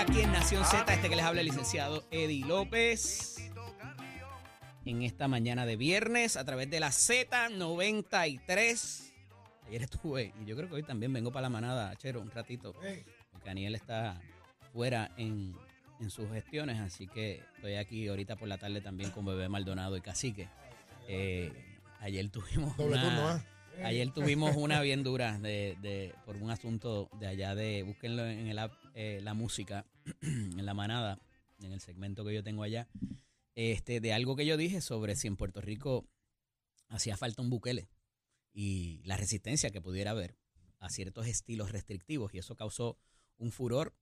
aquí en Nación Z, este que les habla el licenciado Eddie López. En esta mañana de viernes, a través de la Z93. Ayer estuve, y yo creo que hoy también vengo para la manada, Chero, un ratito. Porque Daniel está fuera en, en sus gestiones, así que estoy aquí ahorita por la tarde también con Bebé Maldonado y Cacique. Eh, ayer tuvimos Doble una, turno, ¿ah? Ayer tuvimos una bien dura de, de- por un asunto de allá de, búsquenlo en el app, eh, la música, en la manada, en el segmento que yo tengo allá, este, de algo que yo dije sobre si en Puerto Rico hacía falta un buquele y la resistencia que pudiera haber a ciertos estilos restrictivos y eso causó un furor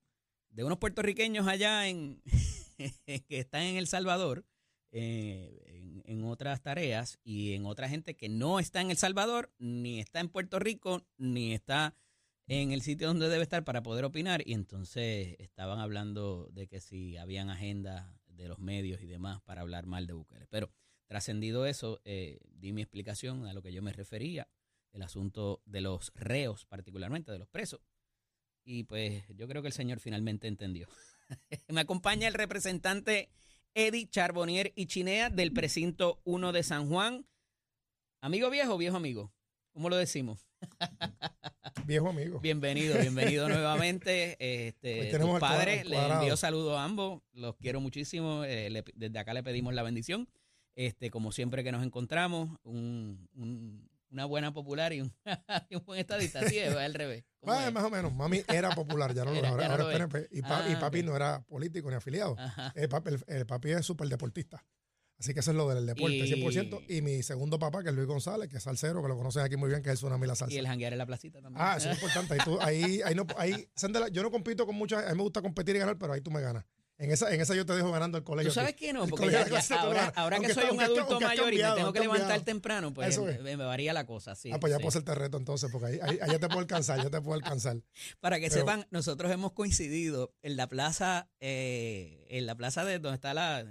de unos puertorriqueños allá en que están en El Salvador eh, en, otras tareas y en otra gente que no está en El Salvador, ni está en Puerto Rico, ni está en el sitio donde debe estar para poder opinar. Y entonces estaban hablando de que si habían agendas de los medios y demás para hablar mal de Bukele. Pero trascendido eso, eh, di mi explicación a lo que yo me refería, el asunto de los reos, particularmente de los presos. Y pues yo creo que el señor finalmente entendió. me acompaña el representante Eddie Charbonnier y Chinea del precinto 1 de San Juan. Amigo viejo, viejo amigo. ¿Cómo lo decimos? Viejo amigo. Bienvenido, bienvenido nuevamente. Este, tus padres, les envío saludos a ambos, los quiero muchísimo. eh, le- desde acá le pedimos la bendición. Este, como siempre que nos encontramos, un- un- una buena popular y un, y un buen estadista. Así es, al revés. ¿Cómo Ah, es? más o menos. Mami era popular, ya no lo Era-. Ahora, ahora es. PNP. Y, pa- y Ah, papi ok. no era político ni afiliado. El papi, el- el papi es súper deportista. Así que eso es lo del deporte, Y- 100%. Y mi segundo papá, que es Luis González, que es salsero, que lo conocen aquí muy bien, que es el Tsunami La Salsa. Y el janguear en la placita también. Ah, eso es importante. Ahí, tú- ahí, ahí no, ahí, yo no compito con muchas, a mí me gusta competir y ganar, pero ahí tú me ganas. En esa, en esa yo te dejo ganando el colegio. ¿Tú sabes qué no? Porque ya- ya- ahora, que soy está- un aunque adulto aunque mayor y me tengo que levantar temprano, pues Eso me, es. me varía la cosa. Sí, ah, pues ya sí. puedo hacerte el reto entonces, porque ahí, ahí, ahí ya te puedo alcanzar, ya te puedo alcanzar. Para que Pero- sepan, nosotros hemos coincidido en la plaza, eh, en la plaza de donde está la,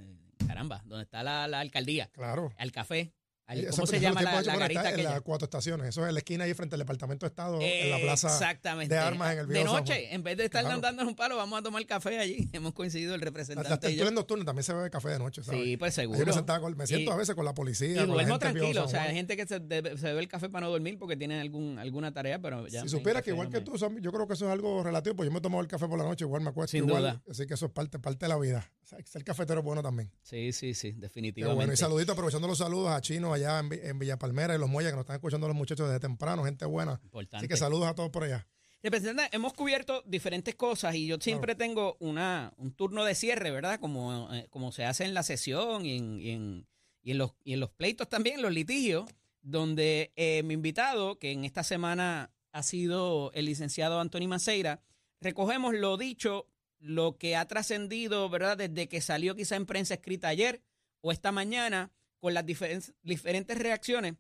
caramba, donde está la, la alcaldía, Claro. al café. Eso- ¿Cómo eso se llama la, de la garita En las cuatro estaciones. Eso es en la esquina ahí frente al Departamento de Estado, en la Eh, plaza Exactamente. de armas en el De viejo San noche, Juan. en vez de estar Claro. dándonos un palo, vamos a tomar café allí. Hemos coincidido el Las, las representante yo. tertulias nocturnas también se bebe café de noche, ¿sabes? Sí, pues seguro. me, sentaba con- me siento Y- a veces con la policía. Y duermo tranquilo, o sea, hay gente que se, debe- se bebe el café para no dormir porque tiene algún, alguna tarea, pero ya. Si en supiera café que igual no que me- tú, yo creo que eso es algo relativo, pues yo me tomo el café por la noche, igual me acuesto Sin igual, duda. Así que eso es parte, parte de la vida. O sea, ser cafetero es bueno también. Sí, sí, sí, definitivamente. bueno. Y saludito, aprovechando los saludos a Chino allá en, en Villa Palmera y los Muelles, que nos están escuchando los muchachos desde temprano, gente buena. Importante. Así que saludos a todos por allá. Representante, hemos cubierto diferentes cosas y yo siempre tengo una, un turno de cierre, ¿verdad? Como, eh, como se hace en la sesión y en, y en, y en los, y en los pleitos también, los litigios, donde eh, mi invitado, que en esta semana ha sido el licenciado Anthony Maceira, recogemos lo dicho, lo que ha trascendido, ¿verdad? Desde que salió quizá en prensa escrita ayer o esta mañana, con las diferen- diferentes reacciones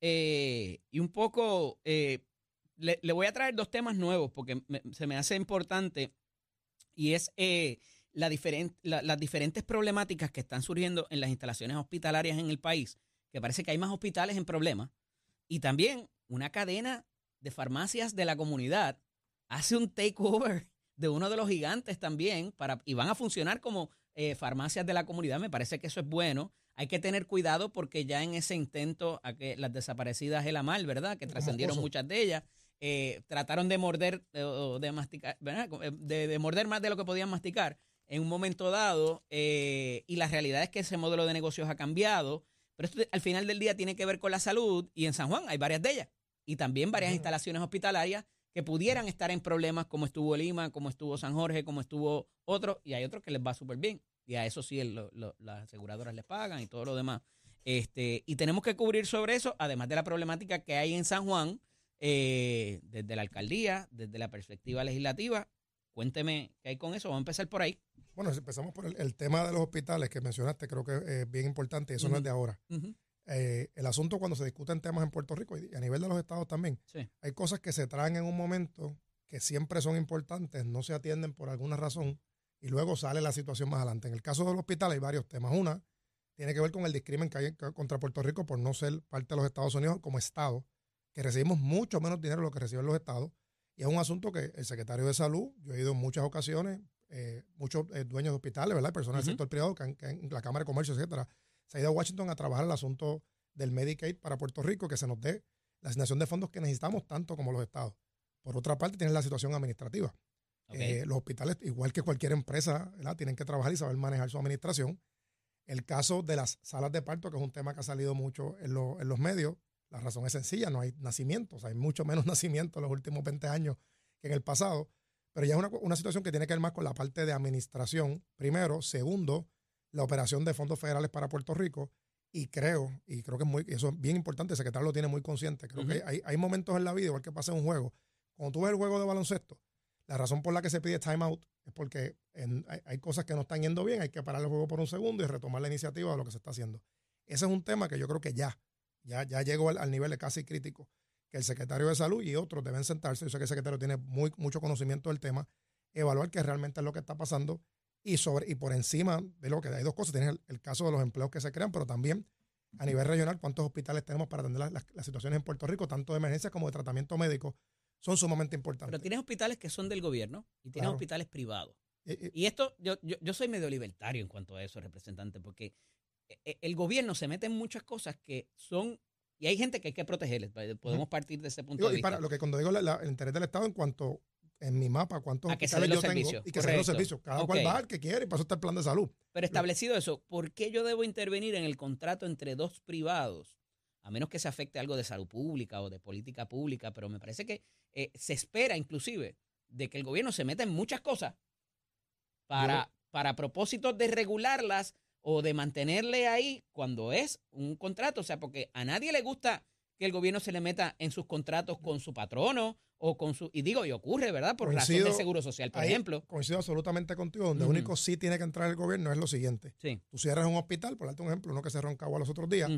eh, y un poco... eh, le, voy a traer dos temas nuevos porque se me hace importante y es eh, la diferen- la- las diferentes problemáticas que están surgiendo en las instalaciones hospitalarias en el país, que parece que hay más hospitales en problemas, y también una cadena de farmacias de la comunidad hace un takeover de uno de los gigantes también para, y van a funcionar como farmacias de la comunidad. Me parece que eso es bueno. Hay que tener cuidado porque ya en ese intento a que las desaparecidas de la mal, ¿verdad? Que trascendieron muchas de ellas, eh, trataron de morder eh, o de masticar, ¿verdad? Eh, De, de morder más de lo que podían masticar en un momento dado. eh, y la realidad es que ese modelo de negocios ha cambiado. Pero esto al final del día tiene que ver con la salud y en San Juan hay varias de ellas. Y también varias instalaciones hospitalarias que pudieran estar en problemas como estuvo Lima, como estuvo San Jorge, como estuvo otro, y hay otros que les va súper bien. Y a eso sí el- lo- lo- las aseguradoras les pagan y todo lo demás. Este, y tenemos que cubrir sobre eso, además de la problemática que hay en San Juan, eh, desde la alcaldía, desde la perspectiva legislativa. Cuénteme qué hay con eso. Vamos a empezar por ahí. Bueno, si empezamos por el, el tema de los hospitales que mencionaste, creo que es bien importante y eso no es de ahora. Eh, el asunto cuando se discuten temas en Puerto Rico y a nivel de los estados también, Sí. hay cosas que se traen en un momento que siempre son importantes, no se atienden por alguna razón y luego sale la situación más adelante. En el caso del hospital hay varios temas. Una tiene que ver con el discrimen que hay contra Puerto Rico por no ser parte de los Estados Unidos como Estado, que recibimos mucho menos dinero de lo que reciben los estados. Y es un asunto que el secretario de Salud, yo he ido en muchas ocasiones, eh, muchos eh, dueños de hospitales, ¿verdad? Personas del sector privado, que, en la Cámara de Comercio, etcétera, se ha ido a Washington a trabajar el asunto del Medicaid para Puerto Rico, que se nos dé la asignación de fondos que necesitamos tanto como los estados. Por otra parte, tienes la situación administrativa. Los hospitales, igual que cualquier empresa, ¿verdad? tienen que trabajar y saber manejar su administración. El caso de las salas de parto, que es un tema que ha salido mucho en, en los medios, la razón es sencilla, no hay nacimientos, hay mucho menos nacimientos en los últimos 20 años que en el pasado, pero ya es una, una, situación que tiene que ver más con la parte de administración, primero, segundo, la operación de fondos federales para Puerto Rico, y creo, y creo que es muy, eso es bien importante, el secretario lo tiene muy consciente, creo que hay, hay, momentos en la vida, igual que pasa en un juego, cuando tú ves el juego de baloncesto, la razón por la que se pide timeout es porque hay, hay, cosas que no están yendo bien, hay que parar el juego por un segundo y retomar la iniciativa de lo que se está haciendo. Ese es un tema que yo creo que ya ya, ya llegó al, nivel de casi crítico, que el secretario de salud y otros deben sentarse, yo sé que el secretario tiene muy, mucho conocimiento del tema, evaluar qué realmente es lo que está pasando y, sobre, y por encima de lo que hay dos cosas, tienes el, caso de los empleos que se crean, pero también a nivel regional, cuántos hospitales tenemos para atender las, situaciones en Puerto Rico, tanto de emergencia como de tratamiento médico, son sumamente importantes. Pero tienes hospitales que son del gobierno y tienes hospitales privados. Y, esto, yo, yo, yo, soy medio libertario en cuanto a eso, representante, porque e, e, el gobierno se mete en muchas cosas que son y hay gente que hay que proteger. Podemos partir de ese punto de vista. Y para lo que cuando digo el interés del Estado en cuanto en mi mapa cuántos hospitales yo tengo y que se den los servicios. Cada cual va al que quiere y para eso está el plan de salud. Pero establecido eso, ¿por qué yo debo intervenir en el contrato entre dos privados? A menos que se afecte algo de salud pública o de política pública, pero me parece que eh, se espera inclusive de que el gobierno se meta en muchas cosas para, para propósitos de regularlas o de mantenerle ahí cuando es un contrato. O sea, porque a nadie le gusta que el gobierno se le meta en sus contratos con su patrono o con su... Y digo, y ocurre, ¿verdad? Por razón de seguro social, por ejemplo. Coincido absolutamente contigo. Donde único sí tiene que entrar el gobierno es lo siguiente. Sí. Tú cierras un hospital, por darte un ejemplo, uno que cerró en Cabo los otros días.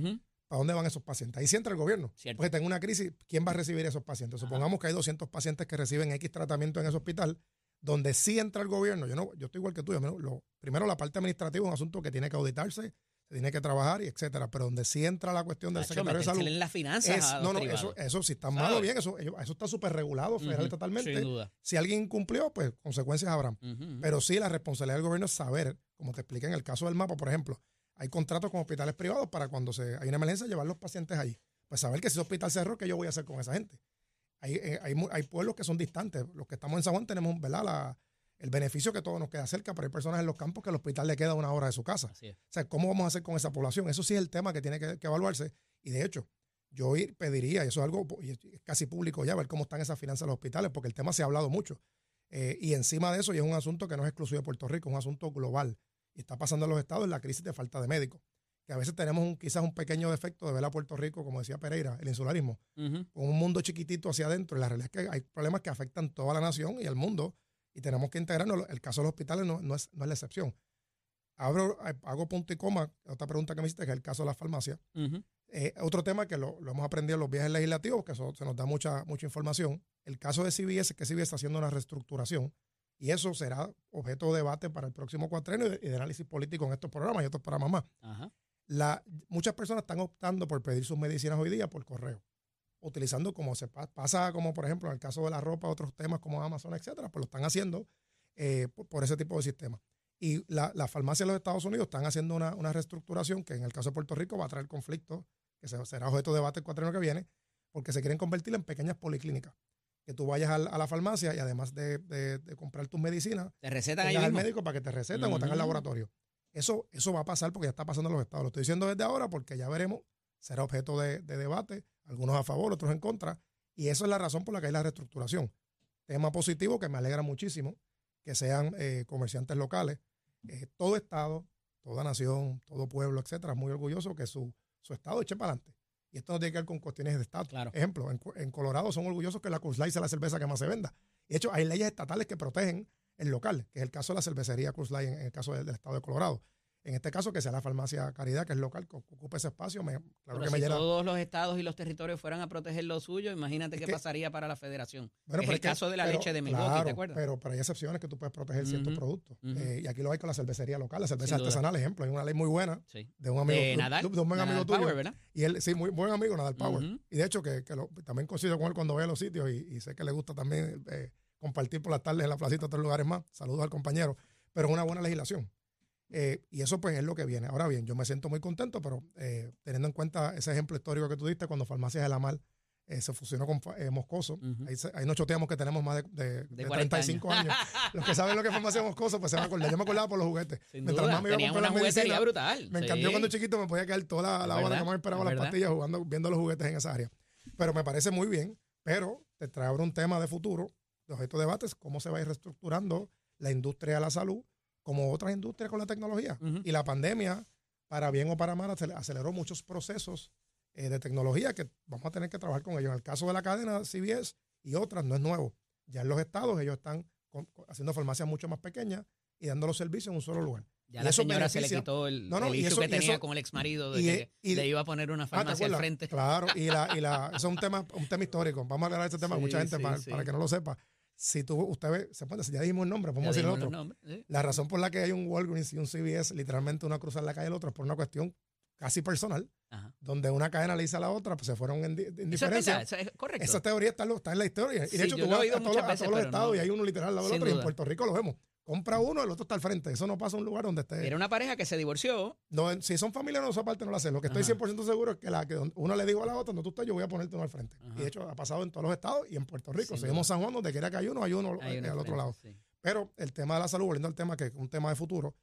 ¿Para dónde van esos pacientes? Ahí sí entra el gobierno. Cierto. Porque tengo una crisis, ¿quién va a recibir esos pacientes? Supongamos que hay 200 pacientes que reciben X tratamiento en ese hospital donde sí entra el gobierno, yo no, yo estoy igual que tú, lo, primero la parte administrativa es un asunto que tiene que auditarse, se tiene que trabajar y etcétera, pero donde sí entra la cuestión del secretario de salud. En las finanzas no, no, eso, eso si está mal o bien, eso, eso está súper regulado federal totalmente. Sin duda. Si alguien incumplió, pues consecuencias habrán. Pero sí la responsabilidad del gobierno es saber, como te expliqué en el caso del mapa, por ejemplo, hay contratos con hospitales privados para cuando se, hay una emergencia llevar los pacientes ahí. Pues saber que si ese hospital cerró, ¿qué yo voy a hacer con esa gente? Hay, eh, hay, hay, pueblos que son distantes. Los que estamos en San Juan tenemos, ¿verdad? La, el beneficio que todo nos queda cerca, pero hay personas en los campos que el hospital le queda una hora de su casa. O sea, ¿cómo vamos a hacer con esa población? Eso sí es el tema que tiene que, evaluarse. Y de hecho, yo pediría, y eso es algo casi público ya, ver cómo están esas finanzas de los hospitales, porque el tema se ha hablado mucho. Eh, y encima de eso, y es un asunto que no es exclusivo de Puerto Rico, es un asunto global. Y está pasando en los estados la crisis de falta de médicos. Que a veces tenemos quizás un pequeño defecto de ver a Puerto Rico, como decía Pereira, el insularismo, con un mundo chiquitito hacia adentro. Y la realidad es que hay problemas que afectan toda la nación y el mundo y tenemos que integrarnos. El caso de los hospitales no, es, la excepción. Abro, hago punto y coma, otra pregunta que me hiciste, que es el caso de la farmacia. Eh, otro tema que lo, hemos aprendido en los viajes legislativos, que eso se nos da mucha, mucha información. El caso de CBS, que CBS está haciendo una reestructuración, y eso será objeto de debate para el próximo cuatrenio y de, análisis político en estos programas y otros programas más. La, muchas personas están optando por pedir sus medicinas hoy día por correo utilizando como se pasa, como por ejemplo en el caso de la ropa, otros temas como Amazon, etcétera, pues lo están haciendo eh, por, ese tipo de sistema. Y las la farmacias de los Estados Unidos están haciendo una, reestructuración que en el caso de Puerto Rico va a traer conflicto, que será objeto de debate el cuatrienio que viene, porque se quieren convertir en pequeñas policlínicas. Que tú vayas a, la farmacia y además de, comprar tus medicinas, te recetan al médico para que te recetan o están en el laboratorio. Eso, eso va a pasar porque ya está pasando en los estados. Lo estoy diciendo desde ahora porque ya veremos, será objeto de debate algunos a favor, otros en contra, y eso es la razón por la que hay la reestructuración. Tema positivo que me alegra muchísimo que sean eh, comerciantes locales. Eh, todo Estado, toda nación, todo pueblo, etcétera, muy orgulloso que su, su Estado eche para adelante. Y esto no tiene que ver con cuestiones de Estado. Claro. Ejemplo, en, Colorado son orgullosos que la Cruz Light sea la cerveza que más se venda. Y de hecho, hay leyes estatales que protegen el local, que es el caso de la cervecería Cruz Light en, el caso del Estado de Colorado. En este caso, que sea la farmacia Caridad, que es local, que ocupe ese espacio. Me, claro que si todos los estados y los territorios fueran a proteger lo suyo, imagínate qué pasaría para la federación. Bueno, es el caso de la leche de Milwaukee, ¿te acuerdas? Pero, pero hay excepciones que tú puedes proteger ciertos productos. Eh, y aquí lo hay con la cervecería local, la cerveza artesanal, ejemplo. Hay una ley muy buena de un amigo, de, Nadal, de un buen amigo tuyo. ¿verdad? Y él, sí, muy buen amigo, Nadal Power. Y de hecho, que, también coincido con él cuando ve a los sitios y, sé que le gusta también eh, compartir por las tardes en la placita, otros lugares más. Saludos al compañero. Pero es una buena legislación. Eh, y eso pues es lo que viene. Ahora bien, yo me siento muy contento, pero eh, teniendo en cuenta ese ejemplo histórico que tú diste cuando Farmacias de la Mar eh, se fusionó con Moscoso, ahí, ahí, nos choteamos que tenemos más de, 35 años. Los que saben lo que es Farmacia Moscoso, pues se van a acordar. Yo me acordaba por los juguetes. Mientras más me iba a comprar la medicina, brutal. Me encantó cuando chiquito me podía quedar toda la, hora que me esperaba las pastillas jugando, viendo los juguetes en esa área. Pero me parece muy bien, pero te trae ahora un tema de futuro, de objeto de debate, cómo se va a ir reestructurando la industria de la salud como otras industrias con la tecnología. Y la pandemia, para bien o para mal, aceleró muchos procesos eh, de tecnología que vamos a tener que trabajar con ellos. En el caso de la cadena CBS y otras, no es nuevo. Ya en los estados ellos están haciendo farmacias mucho más pequeñas y dando los servicios en un solo lugar. Ya la señora se le quitó el, no, que tenía con el ex marido de que le iba a poner una ah, farmacia al frente. Claro, y, la, y la, eso es un tema, un tema histórico. Vamos a hablar de este tema, mucha gente para, para, que no lo sepa si tú, usted ve, se puede, ya dijimos el nombre, podemos decir el otro. La razón por la que hay un Walgreens y un CVS, literalmente una cruza la calle del otro, es por una cuestión casi personal, donde una cadena le dice a la otra, pues se fueron en, en diferencia. correcto. Esa teoría está, está, en la historia. Y de hecho, tú vas a, todos, los estados y hay uno literal al lado del otro, y en Puerto Rico lo vemos compra uno, el otro está al frente. Eso no pasa en un lugar donde esté. Era una pareja que se divorció. No, si son familia, no, esa parte no lo hacen. Lo que estoy 100% seguro es que, la, que uno le digo a la otra, no tú estás, yo voy a ponerte uno al frente. Y de hecho ha pasado en todos los estados y en Puerto Rico. Seguimos San Juan, donde quiera que hay uno, hay uno, eh, al otro lado. Pero el tema de la salud, volviendo al tema que es un tema de futuro,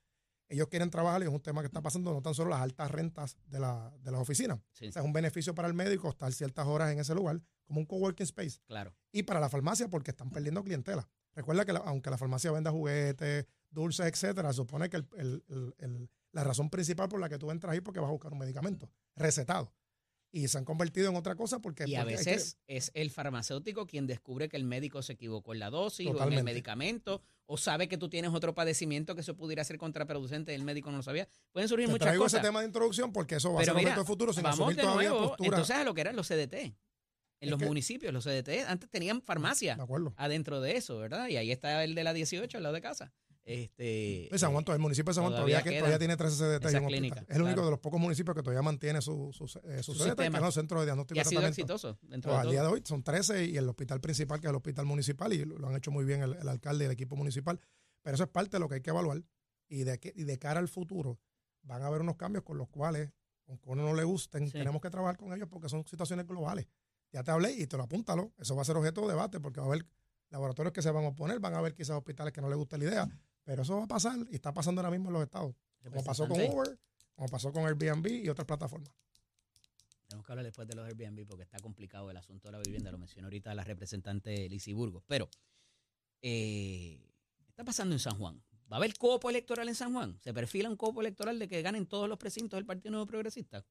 ellos quieren trabajar y es un tema que está pasando no tan solo las altas rentas de, la, de las oficinas. O sea, es un beneficio para el médico estar ciertas horas en ese lugar, como un coworking space. Claro. Y para la farmacia, porque están perdiendo clientela. Recuerda que aunque la farmacia venda juguetes, dulces, etcétera, supone que la razón principal por la que tú entras ahí es porque vas a buscar un medicamento recetado. Y se han convertido en otra cosa porque... Y a veces es el farmacéutico quien descubre que el médico se equivocó en la dosis o en el medicamento o sabe que tú tienes otro padecimiento que eso pudiera ser contraproducente y el médico no lo sabía. Pueden surgir muchas traigo ese tema de introducción porque eso va a ser un de futuro sin vamos de nuevo, Entonces a lo que eran los CDT. En los municipios, los CDT antes tenían farmacia adentro de eso, ¿verdad? Y ahí está el de la 18 al lado de casa. Este, San Juan, el municipio de San Juan todavía, todavía tiene 13 CDT. es el único de los pocos municipios que todavía mantiene su, su, eh, su, CDT, que es el centro de diagnóstico y ha sido exitoso. Pues, al día de hoy son 13 y el hospital principal, que es el hospital municipal, y lo, han hecho muy bien el, alcalde y el equipo municipal. Pero eso es parte de lo que hay que evaluar. Y de, y de cara al futuro, van a haber unos cambios con los cuales, aunque uno no le gusten, tenemos que trabajar con ellos porque son situaciones globales. Ya te hablé y te lo apúntalo. Eso va a ser objeto de debate porque va a haber laboratorios que se van a oponer, van a haber quizás hospitales que no les guste la idea, pero eso va a pasar y está pasando ahora mismo en los estados. Como pasó con Uber, como pasó con Airbnb y otras plataformas. Tenemos que hablar después de los Airbnb porque está complicado el asunto de la vivienda. Lo mencionó ahorita la representante Lizy Burgos. Pero, eh, está pasando en San Juan? ¿Va a haber copo electoral en San Juan? ¿Se perfila un copo electoral de que ganen todos los precintos del Partido Nuevo Progresista?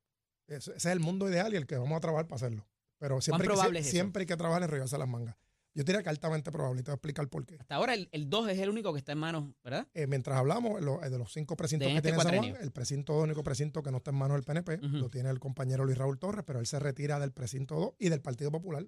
Ese, es el mundo ideal y el que vamos a trabajar para hacerlo. Pero siempre, siempre hay que trabajar en regarse las mangas. Yo diría que altamente probable y te voy a explicar por qué. Hasta ahora el, 2 es el único que está en manos, ¿verdad? Eh, mientras hablamos, eh, de los cinco precintos que este tiene San Juan, el precinto 2, único precinto que no está en manos del PNP, lo tiene el compañero Luis Raúl Torres, pero él se retira del precinto 2 y del Partido Popular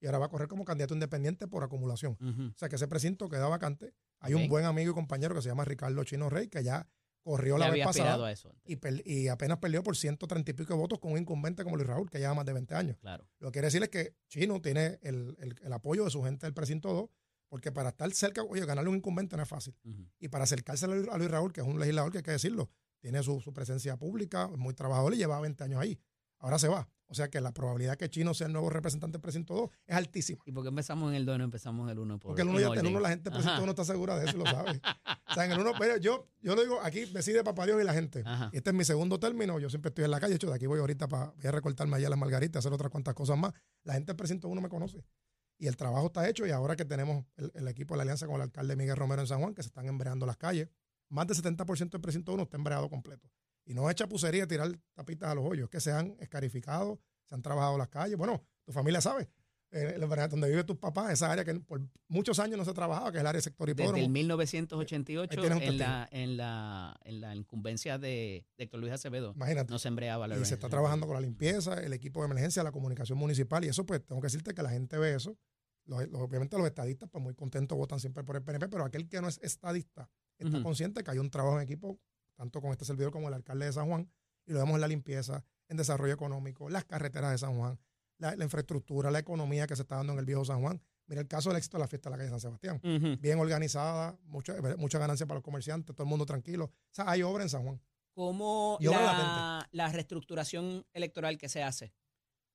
y ahora va a correr como candidato independiente por acumulación. O sea que ese precinto queda vacante. Hay un buen amigo y compañero que se llama Ricardo Chino Rey, que ya corrió la vez pasada y, apenas perdió por 130 y pico de votos con un incumbente como Luis Raúl, que lleva más de 20 años. Claro. Lo que quiere decir es que Chino tiene el, apoyo de su gente del precinto 2, porque para estar cerca, oye, ganarle un incumbente no es fácil. Y para acercarse a Luis Raúl, que es un legislador que hay que decirlo, tiene su, su presencia pública, es muy trabajador y lleva 20 años ahí. Ahora se va. O sea que la probabilidad que Chino sea el nuevo representante del precinto 2 es altísima. ¿Y por qué empezamos en el 2 y no empezamos en el 1? Porque el 1 ya el 1 la gente del precinto 1 está segura de eso, lo sabe. o sea, en el 1, yo, yo lo digo, aquí decide papá Dios y la gente. Este es mi segundo término, yo siempre estoy en la calle, hecho, de aquí voy ahorita para voy a recortarme allá las margaritas, hacer otras cuantas cosas más. La gente del precinto 1 me conoce. Y el trabajo está hecho y ahora que tenemos el, equipo de la alianza con el alcalde Miguel Romero en San Juan, que se están embreando las calles, más del 70% del precinto 1 está embreado completo. Y no es chapucería tirar tapitas a los hoyos, que se han escarificado, se han trabajado las calles. Bueno, tu familia sabe. Eh, donde vive tus papás, esa área que por muchos años no se ha trabajado, que es el área del sector hipódromo. Desde el 1988, en la, en, la, en la incumbencia de, Héctor Luis Acevedo, Imagínate. no se embreaba la Y se está trabajando con la limpieza, el equipo de emergencia, la comunicación municipal, y eso pues tengo que decirte que la gente ve eso. obviamente los estadistas pues muy contentos votan siempre por el PNP, pero aquel que no es estadista está consciente que hay un trabajo en equipo tanto con este servidor como el alcalde de San Juan, y lo vemos en la limpieza, en desarrollo económico, las carreteras de San Juan, la, infraestructura, la economía que se está dando en el viejo San Juan. Mira el caso del éxito de la fiesta de la calle San Sebastián. Bien organizada, mucha, mucha ganancia para los comerciantes, todo el mundo tranquilo. O sea, hay obra en San Juan. ¿Cómo la, la, reestructuración electoral que se hace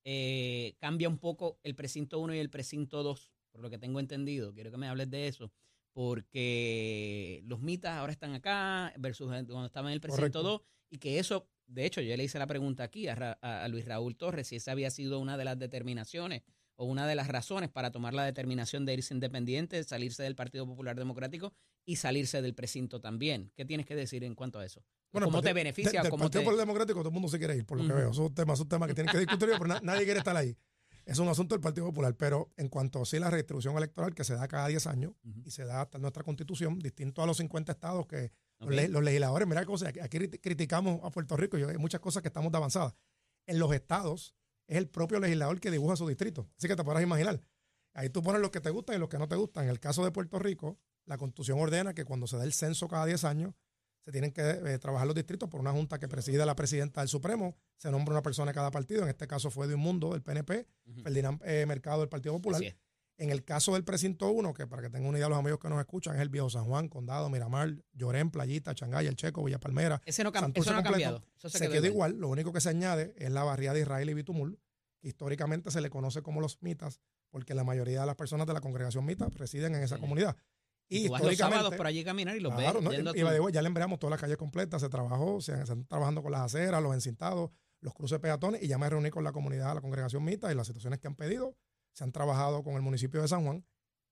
eh, cambia un poco el precinto 1 y el precinto 2? Por lo que tengo entendido. Quiero que me hables de eso. Porque los mitas ahora están acá versus cuando estaban en el precinto 2 y que eso de hecho, yo le hice la pregunta aquí a, Luis Raúl Torres si esa había sido una de las determinaciones o una de las razones para tomar la determinación de irse independiente, salirse del Partido Popular Democrático y salirse del precinto también. ¿Qué tienes que decir en cuanto a eso? ¿Cómo te beneficia? del Partido Popular Democrático todo el mundo se quiere ir, por lo que veo. Es un tema, es un tema que tienen que discutir, pero nadie quiere estar ahí. Es un asunto del Partido Popular, pero en cuanto a sí, la redistribución electoral que se da cada 10 años y se da hasta nuestra constitución, distinto a los 50 estados que los, legisladores, mira cosa, aquí criticamos a Puerto Rico y hay muchas cosas que estamos de avanzada. En los estados es el propio legislador que dibuja su distrito. Así que te podrás imaginar. Ahí tú pones los que te gustan y los que no te gustan. En el caso de Puerto Rico, la constitución ordena que cuando se da el censo cada 10 años, se tienen que eh, trabajar los distritos por una junta que preside la presidenta del Supremo. Se nombra una persona de cada partido. En este caso fue de un mundo del PNP, Ferdinand eh, Mercado del Partido Popular. En el caso del precinto 1, que para que tengan una idea los amigos que nos escuchan, es el Viejo San Juan, Condado, Miramar, Llorén, Playita, Changay, El Checo, Villa Palmera. Ese no, eso no ha cambiado. se, quedó, igual. Lo único que se añade es la barriada de Israel y Bitumul, que históricamente se le conoce como los mitas, porque la mayoría de las personas de la congregación mita residen en esa comunidad. Y, históricamente. Los por allí caminar y los claro, ya le enviamos toda la calle completa, se trabajó, se, están trabajando con las aceras, los encintados, los cruces peatones, y ya me reuní con la comunidad, la congregación mita y las situaciones que han pedido se han trabajado con el municipio de San Juan.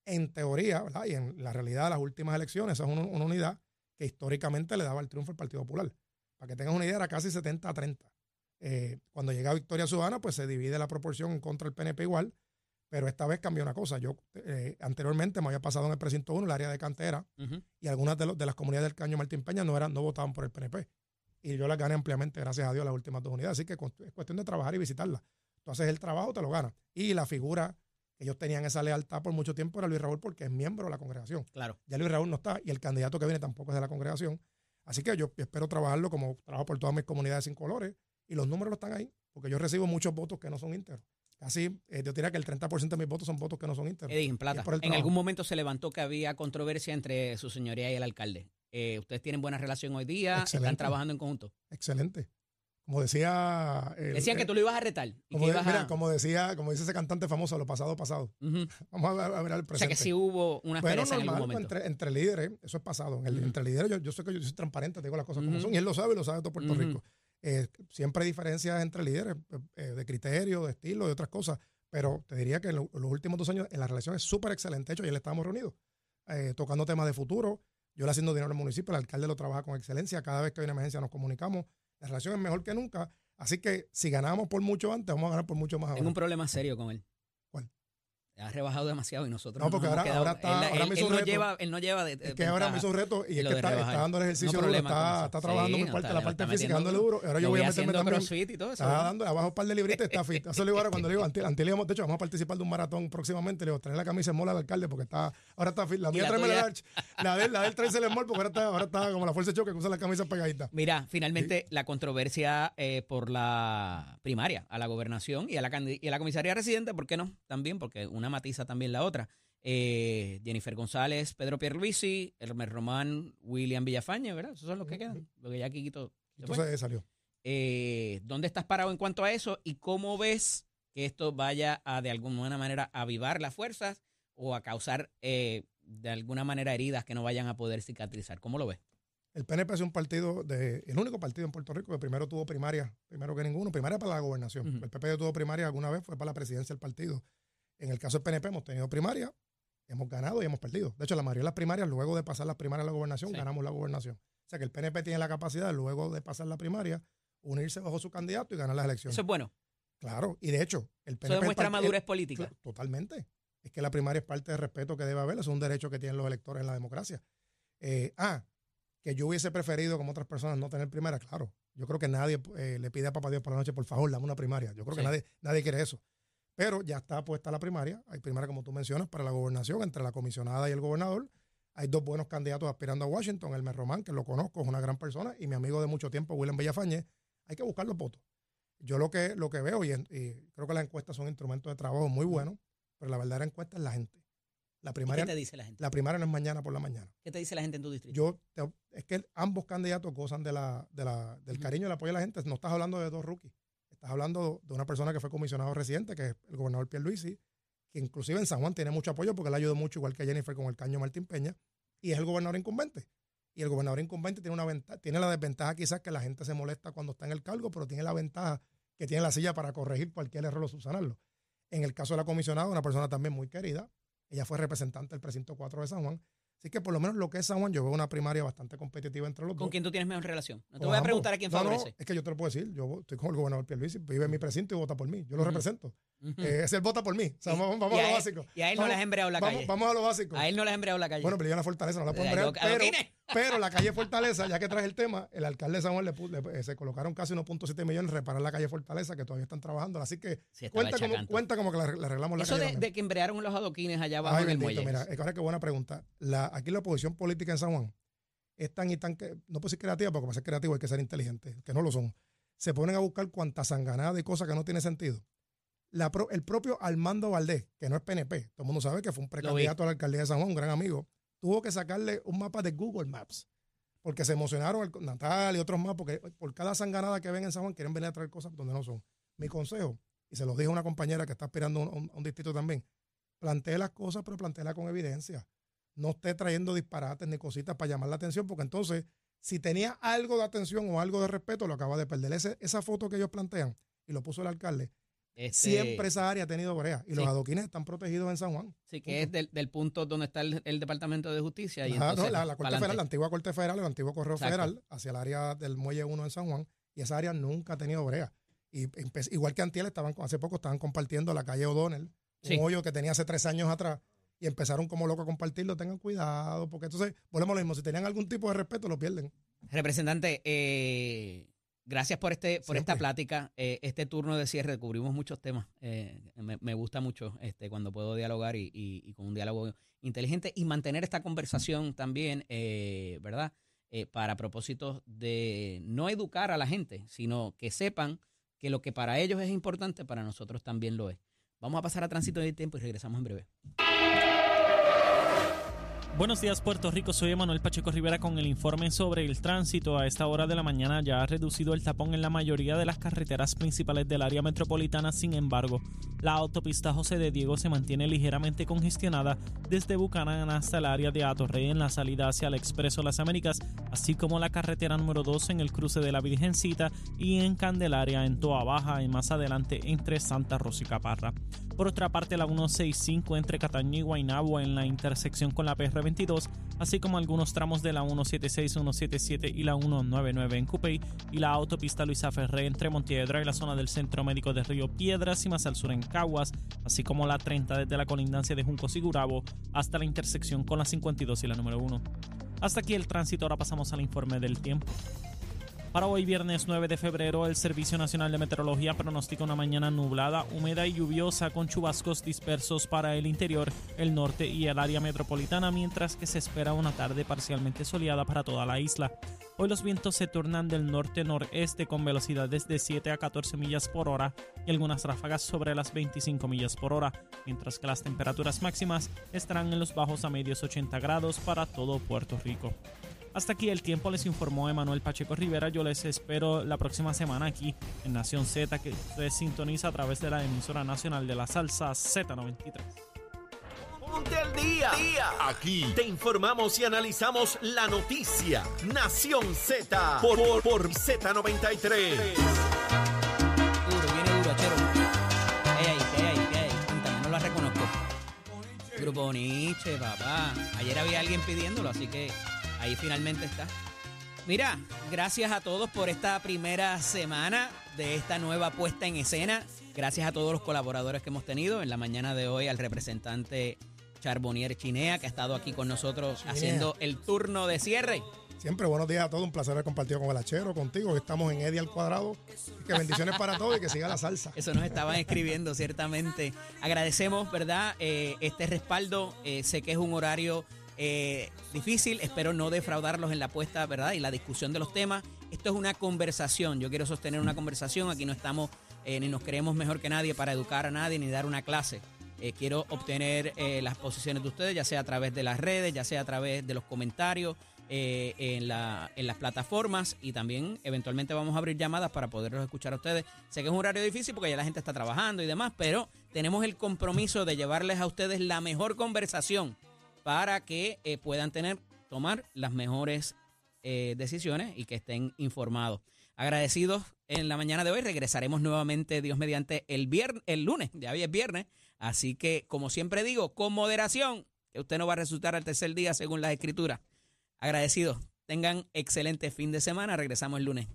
En teoría, ¿verdad? y en la realidad de las últimas elecciones, esa es una, unidad que históricamente le daba el triunfo al Partido Popular. Para que tengas una idea, era casi 70 a 30. Eh, cuando llega Victoria Ciudadana, pues se divide la proporción en contra del PNP igual, pero esta vez cambió una cosa. Yo eh, anteriormente me había pasado en el precinto 1, el área de cantera, y algunas de, de, las comunidades del Caño Martín Peña no, eran, no votaban por el PNP. Y yo las gané ampliamente, gracias a Dios, las últimas dos unidades. Así que es cuestión de trabajar y visitarlas. Tú haces el trabajo, te lo ganas. Y la figura ellos tenían esa lealtad por mucho tiempo era Luis Raúl porque es miembro de la congregación. Claro. Ya Luis Raúl no está y el candidato que viene tampoco es de la congregación. Así que yo espero trabajarlo como trabajo por todas mis comunidades sin colores y los números están ahí porque yo recibo muchos votos que no son íntegros. Así, eh, yo diría que el 30% de mis votos son votos que no son íntegros. en plata. En algún momento se levantó que había controversia entre su señoría y el alcalde. Eh, ¿Ustedes tienen buena relación hoy día? ¿Están trabajando en conjunto? Excelente. Como decía. Decían que tú lo ibas a retar. como, mira, como decía, como dice ese cantante famoso, lo pasado, pasado. Vamos a ver, el presente. O sea que sí hubo una bueno, normal, en algún momento. Entre, entre, líderes, eso es pasado. Entre líderes, yo, yo sé que yo soy transparente, te digo las cosas como son, y él lo sabe y lo sabe todo Puerto Rico. Eh, siempre hay diferencias entre líderes, eh, de criterio, de estilo, de otras cosas. Pero te diría que en, los últimos dos años en la relación es súper excelente. De hecho, ayer estábamos reunidos, eh, tocando temas de futuro. Yo le haciendo dinero al municipio, el alcalde lo trabaja con excelencia. Cada vez que hay una emergencia nos comunicamos. La relación es mejor que nunca Así que si ganamos por mucho antes, vamos a ganar por mucho más ahora. Tengo un problema serio con él. Ha rebajado demasiado y nosotros no, porque ahora, ahora, está. Él, ahora me hizo no lleva, él no lleva de, Es que ahora me hizo un reto y es que está, está, dando el ejercicio duro, está, está trabajando muy fuerte, la parte física, dándole duro. Ahora yo voy a meterme también. Crossfit y todo eso. Está dando abajo un par de libritos está fit. Eso le digo ahora cuando le digo, Antil, de hecho, vamos a participar de un maratón próximamente. Le digo, traer la camisa de mola al alcalde porque está, ahora está fit. La mía trae la Arch. La de él, la de él trae el mol porque ahora está, ahora está como la fuerza de choque que usa las camisas pegaditas. Mira, finalmente la controversia eh, por la primaria a la gobernación y a la, y a la comisaría residente, ¿por qué no? También, porque una matiza también la otra. Eh, Jennifer González, Pedro Pierluisi, Hermes Román, William Villafañe, ¿verdad? Esos son los que quedan. Lo que ya Kikito. Entonces salió. Eh, ¿Dónde estás parado en cuanto a eso? ¿Y cómo ves que esto vaya a de alguna manera avivar las fuerzas o a causar eh, de alguna manera heridas que no vayan a poder cicatrizar? ¿Cómo lo ves? El PNP es un partido, de, el único partido en Puerto Rico que primero tuvo primaria, primero que ninguno, primaria para la gobernación. El PP tuvo primaria alguna vez, fue para la presidencia del partido. En el caso del PNP hemos tenido primaria, hemos ganado y hemos perdido. De hecho, la mayoría de las primarias, luego de pasar las primarias a la gobernación, ganamos la gobernación. O sea que el PNP tiene la capacidad, luego de pasar la primaria, unirse bajo su candidato y ganar las elecciones. Eso es bueno. Claro, y de hecho, el PNP. Eso demuestra madurez política. Totalmente. Es que la primaria es parte del respeto que debe haber, es un derecho que tienen los electores en la democracia. Eh, ah, que yo hubiese preferido, como otras personas, no tener primaria, claro. Yo creo que nadie eh, le pide a Papá Dios por la noche, por favor, dame una primaria. Yo creo que nadie, nadie quiere eso. Pero ya está puesta la primaria. Hay primaria, como tú mencionas, para la gobernación entre la comisionada y el gobernador. Hay dos buenos candidatos aspirando a Washington. El Román, que lo conozco, es una gran persona, y mi amigo de mucho tiempo, William Villafañe. Hay que buscar los votos. Yo lo que, lo que veo, y, creo que las encuestas son instrumentos de trabajo muy buenos, pero la verdadera encuesta es la gente. La ¿Y primaria, ¿Qué te dice la gente? la primaria no es mañana por la mañana. ¿Qué te dice la gente en tu distrito? Yo te- es que ambos candidatos gozan de la, de la, del cariño y el apoyo de la gente. No estás hablando de dos rookies. Estás hablando de una persona que fue comisionado residente, que es el gobernador Pierluisi, que inclusive en San Juan tiene mucho apoyo porque le ayudó mucho, igual que Jennifer con el caño Martín Peña, y es el gobernador incumbente. Y el gobernador incumbente tiene una ventaja, tiene la desventaja quizás que la gente se molesta cuando está en el cargo, pero tiene la ventaja que tiene la silla para corregir cualquier error o subsanarlo. En el caso de la comisionada, una persona también muy querida, ella fue representante del precinto 4 de San Juan. Así que por lo menos lo que es San Juan, yo veo una primaria bastante competitiva entre los ¿Con dos. quién tú tienes mejor relación? No te Con voy a preguntar a quién No, no, favorece. es que yo te lo puedo decir. Yo estoy con el gobernador Pierluisi, vive en mi precinto y vota por mí. Yo lo represento. Eh, ese él vota por mí. O sea, Y- vamos, a a lo básico. Y a él no le has embreado la vamos, calle. vamos a lo básico. A él no le has embreado la calle. Bueno, pero yo la fortaleza no la puedo Eh, embrear, pero, pero la calle Fortaleza, ya que traes el tema, el alcalde de San Juan le, eh, se colocaron casi 1.7 millones en reparar la calle Fortaleza, que todavía están trabajando. Así que Sí, cuenta como, cuenta como que le, le arreglamos la Eso calle. de, también. de que embrearon los adoquines allá abajo Ay, en el muelle. mira, es que ahora qué buena pregunta. La, aquí la oposición política en San Juan es tan y tan que, no puedo decir creativa, porque para ser creativo hay que ser inteligente, que no lo son. Se ponen a buscar cuantas sanganadas y cosas que no tienen sentido. La pro- el propio Armando Valdés, que no es PNP, todo el mundo sabe que fue un precandidato a la alcaldía de San Juan, un gran amigo, tuvo que sacarle un mapa de Google Maps, porque se emocionaron el- Natal y otros más, porque por cada sanganada que ven en San Juan quieren venir a traer cosas donde no son. Mi consejo, y se lo dije a una compañera que está aspirando un, a un distrito también, plantee las cosas, pero planteela con evidencia. No esté trayendo disparates ni cositas para llamar la atención, porque entonces, si tenía algo de atención o algo de respeto, lo acaba de perder. Ese- esa foto que ellos plantean, y lo puso el alcalde, Este, siempre esa área ha tenido brea. Y los adoquines están protegidos en San Juan. Sí, que es del, del punto donde está el, el Departamento de Justicia. Y Ajá, no, la, la Corte. Federal, la antigua Corte Federal, el antiguo Correo Exacto. Federal, hacia el área del Muelle 1 en San Juan, y esa área nunca ha tenido brea. Y igual que Antiel, estaban, hace poco estaban compartiendo la calle O'Donnell, Sí. un hoyo que tenía hace tres años atrás, y empezaron como locos a compartirlo. Tengan cuidado, porque entonces, volvemos a lo mismo, si tenían algún tipo de respeto, lo pierden. Representante, eh, gracias por este por esta plática. Eh, este turno de cierre cubrimos muchos temas. Eh, me, me gusta mucho este cuando puedo dialogar y, y- y con un diálogo inteligente y mantener esta conversación también, eh, ¿verdad? Eh, para propósitos de no educar a la gente, sino que sepan que lo que para ellos es importante, para nosotros también lo es. Vamos a pasar a tránsito del tiempo y regresamos en breve. Buenos días Puerto Rico, soy Emanuel Pacheco Rivera con el informe sobre el tránsito. A esta hora de la mañana ya ha reducido el tapón en la mayoría de las carreteras principales del área metropolitana, sin embargo, la autopista José de Diego se mantiene ligeramente congestionada desde Bucanán hasta el área de Atorrey en la salida hacia el Expreso Las Américas, así como la carretera número 2 en el cruce de la Virgencita y en Candelaria en Toa Baja y más adelante entre Santa Rosa y Caparra. Por otra parte, la 165 entre Cataño y Guaynabo en la intersección con la PR22, así como algunos tramos de la 176, 177 y la 199 en Cupey y la autopista Luisa Ferré entre Montiedra y la zona del Centro Médico de Río Piedras y más al sur en Caguas, así como la 30 desde la colindancia de Juncos y Gurabo hasta la intersección con la 52 y la número 1. Hasta aquí el tránsito, ahora pasamos al informe del tiempo. Para hoy viernes 9 de febrero, el Servicio Nacional de Meteorología pronostica una mañana nublada, húmeda y lluviosa con chubascos dispersos para el interior, el norte y el área metropolitana, mientras que se espera una tarde parcialmente soleada para toda la isla. Hoy los vientos se tornan del norte-noreste con velocidades de 7 a 14 millas por hora y algunas ráfagas sobre las 25 millas por hora, mientras que las temperaturas máximas estarán en los bajos a medios 80 grados para todo Puerto Rico. Hasta aquí el tiempo, les informó Emanuel Pacheco Rivera. Yo les espero la próxima semana aquí en Nación Z, que usted sintoniza a través de la emisora nacional de la salsa Z93. Ponte al día. Aquí te informamos y analizamos la noticia. Nación Z por, por, por Z93. Duro, viene duro. ¿Qué hay ahí? ¿Qué hay? Cuéntame, no la reconozco. Grupo Nietzsche, papá. Ayer había alguien pidiéndolo, así que ahí finalmente está. Mira, gracias a todos por esta primera semana de esta nueva puesta en escena. Gracias a todos los colaboradores que hemos tenido. En la mañana de hoy al representante Charbonnier Chinea, que ha estado aquí con nosotros Chinea. haciendo el turno de cierre. Siempre buenos días a todos, un placer haber compartido con el Achero, contigo. Estamos en Eddie al cuadrado. Que bendiciones para todos y que siga la salsa. Eso nos estaban escribiendo, ciertamente. Agradecemos, ¿verdad? Eh, este respaldo. Eh, sé que es un horario eh, difícil. Espero no defraudarlos en la apuesta, ¿verdad? Y la discusión de los temas. Esto es una conversación. Yo quiero sostener una conversación. Aquí no estamos eh, ni nos creemos mejor que nadie para educar a nadie ni dar una clase. Eh, quiero obtener eh, las posiciones de ustedes, ya sea a través de las redes, ya sea a través de los comentarios en, la, en las plataformas y también eventualmente vamos a abrir llamadas para poderlos escuchar a ustedes. Sé que es un horario difícil porque ya la gente está trabajando y demás, pero tenemos el compromiso de llevarles a ustedes la mejor conversación para que puedan tener, tomar las mejores decisiones y que estén informados. Agradecidos en la mañana de hoy. Regresaremos nuevamente, Dios mediante, el, viernes, el lunes. Ya hoy es viernes. Así que, como siempre digo, con moderación, que usted no va a resultar al tercer día según las escrituras. Agradecidos. Tengan excelente fin de semana. Regresamos el lunes.